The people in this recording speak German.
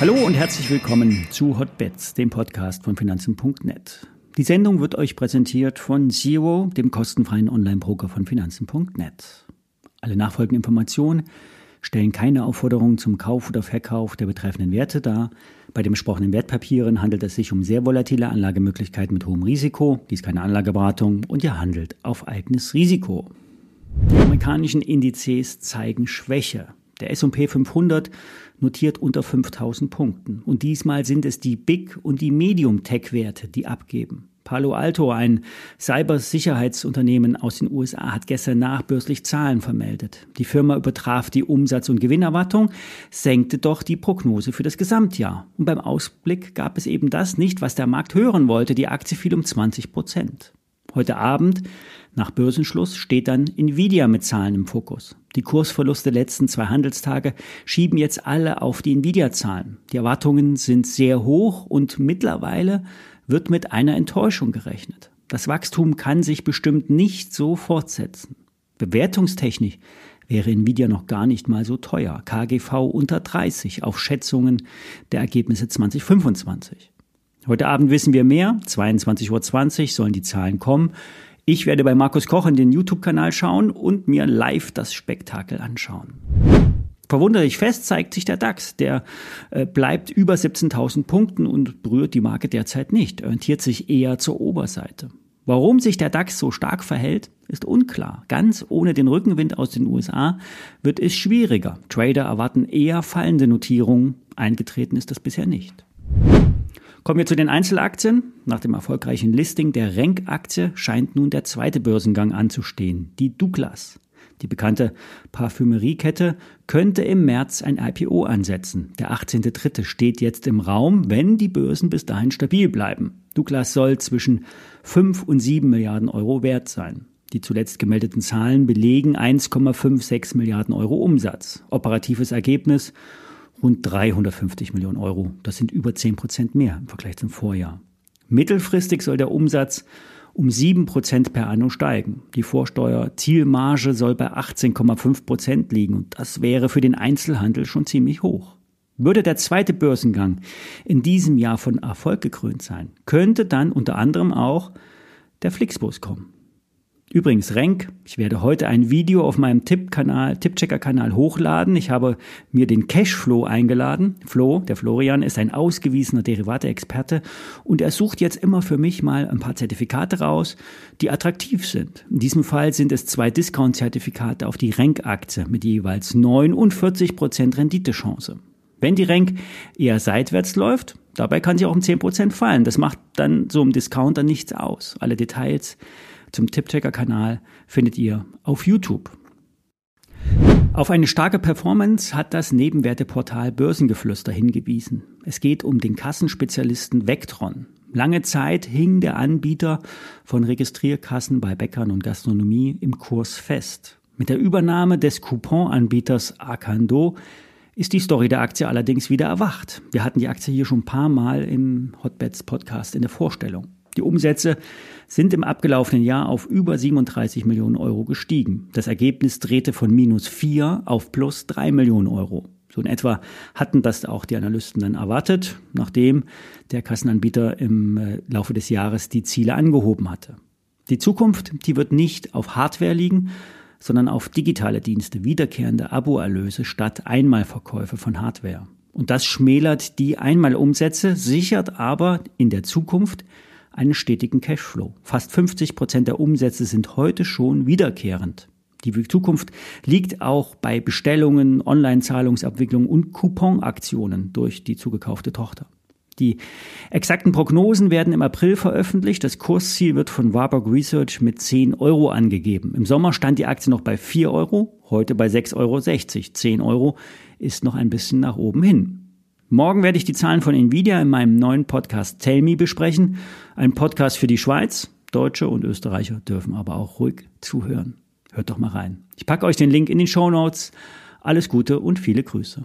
Hallo und herzlich willkommen zu Hotbets, dem Podcast von Finanzen.net. Die Sendung wird euch präsentiert von Zero, dem kostenfreien Online-Broker von Finanzen.net. Alle nachfolgenden Informationen stellen keine Aufforderung zum Kauf oder Verkauf der betreffenden Werte dar. Bei den besprochenen Wertpapieren handelt es sich um sehr volatile Anlagemöglichkeiten mit hohem Risiko. Dies keine Anlageberatung und ihr handelt auf eigenes Risiko. Die amerikanischen Indizes zeigen Schwäche. Der S&P 500 notiert unter 5000 Punkten. Und diesmal sind es die Big- und die Medium-Tech-Werte, die abgeben. Palo Alto, ein Cybersicherheitsunternehmen aus den USA, hat gestern nachbörslich Zahlen vermeldet. Die Firma übertraf die Umsatz- und Gewinnerwartung, senkte doch die Prognose für das Gesamtjahr. Und beim Ausblick gab es eben das nicht, was der Markt hören wollte. Die Aktie fiel um 20 Prozent. Heute Abend, nach Börsenschluss, steht dann Nvidia mit Zahlen im Fokus. Die Kursverluste der letzten zwei Handelstage schieben jetzt alle auf die Nvidia-Zahlen. Die Erwartungen sind sehr hoch und mittlerweile wird mit einer Enttäuschung gerechnet. Das Wachstum kann sich bestimmt nicht so fortsetzen. Bewertungstechnisch wäre Nvidia noch gar nicht mal so teuer. KGV unter 30 auf Schätzungen der Ergebnisse 2025. Heute Abend wissen wir mehr. 22.20 Uhr sollen die Zahlen kommen. Ich werde bei Markus Koch in den YouTube-Kanal schauen und mir live das Spektakel anschauen. Verwunderlich fest zeigt sich der DAX. Der äh, bleibt über 17.000 Punkten und berührt die Marke derzeit nicht, orientiert sich eher zur Oberseite. Warum sich der DAX so stark verhält, ist unklar. Ganz ohne den Rückenwind aus den USA wird es schwieriger. Trader erwarten eher fallende Notierungen. Eingetreten ist das bisher nicht. Kommen wir zu den Einzelaktien. Nach dem erfolgreichen Listing der Renk-Aktie scheint nun der zweite Börsengang anzustehen, die Douglas. Die bekannte Parfümeriekette könnte im März ein IPO ansetzen. Der 18.3. steht jetzt im Raum, wenn die Börsen bis dahin stabil bleiben. Douglas soll zwischen 5 und 7 Milliarden Euro wert sein. Die zuletzt gemeldeten Zahlen belegen 1,56 Milliarden Euro Umsatz. Operatives Ergebnis rund 350 Millionen Euro. Das sind über 10 Prozent mehr im Vergleich zum Vorjahr. Mittelfristig soll der Umsatz um 7 Prozent per anno steigen. Die Vorsteuer-Zielmarge soll bei 18,5 Prozent liegen und das wäre für den Einzelhandel schon ziemlich hoch. Würde der zweite Börsengang in diesem Jahr von Erfolg gekrönt sein, könnte dann unter anderem auch der Flixbus kommen. Übrigens, Renk, ich werde heute ein Video auf meinem Tippkanal, Tippchecker-Kanal hochladen. Ich habe mir den Cashflow eingeladen. Flo, der Florian, ist ein ausgewiesener Derivate-Experte und er sucht jetzt immer für mich mal ein paar Zertifikate raus, die attraktiv sind. In diesem Fall sind es zwei Discount-Zertifikate auf die Renk-Aktie mit jeweils 49 Prozent Renditechance. Wenn die Renk eher seitwärts läuft, dabei kann sie auch um 10% fallen. Das macht dann so einem Discounter nichts aus. Alle Details zum Tippchecker-Kanal findet ihr auf YouTube. Auf eine starke Performance hat das Nebenwerteportal Börsengeflüster hingewiesen. Es geht um den Kassenspezialisten Vectron. Lange Zeit hing der Anbieter von Registrierkassen bei Bäckern und Gastronomie im Kurs fest. Mit der Übernahme des Couponanbieters Arcando ist die Story der Aktie allerdings wieder erwacht. Wir hatten die Aktie hier schon ein paar Mal im Hotbeds Podcast in der Vorstellung. Die Umsätze sind im abgelaufenen Jahr auf über 37 Millionen Euro gestiegen. Das Ergebnis drehte von minus 4 auf plus 3 Millionen Euro. So in etwa hatten das auch die Analysten dann erwartet, nachdem der Kassenanbieter im äh, Laufe des Jahres die Ziele angehoben hatte. Die Zukunft, die wird nicht auf Hardware liegen, sondern auf digitale Dienste, wiederkehrende Aboerlöse statt Einmalverkäufe von Hardware. Und das schmälert die Einmalumsätze, sichert aber in der Zukunft einen stetigen Cashflow. Fast 50 Prozent der Umsätze sind heute schon wiederkehrend. Die Zukunft liegt auch bei Bestellungen, Online-Zahlungsabwicklungen und Couponaktionen durch die zugekaufte Tochter. Die exakten Prognosen werden im April veröffentlicht. Das Kursziel wird von Warburg Research mit 10 Euro angegeben. Im Sommer stand die Aktie noch bei 4 Euro, heute bei 6,60 Euro. 10 Euro ist noch ein bisschen nach oben hin. Morgen werde ich die Zahlen von Nvidia in meinem neuen Podcast Tell Me besprechen. Ein Podcast für die Schweiz. Deutsche und Österreicher dürfen aber auch ruhig zuhören. Hört doch mal rein. Ich packe euch den Link in den Show Notes. Alles Gute und viele Grüße.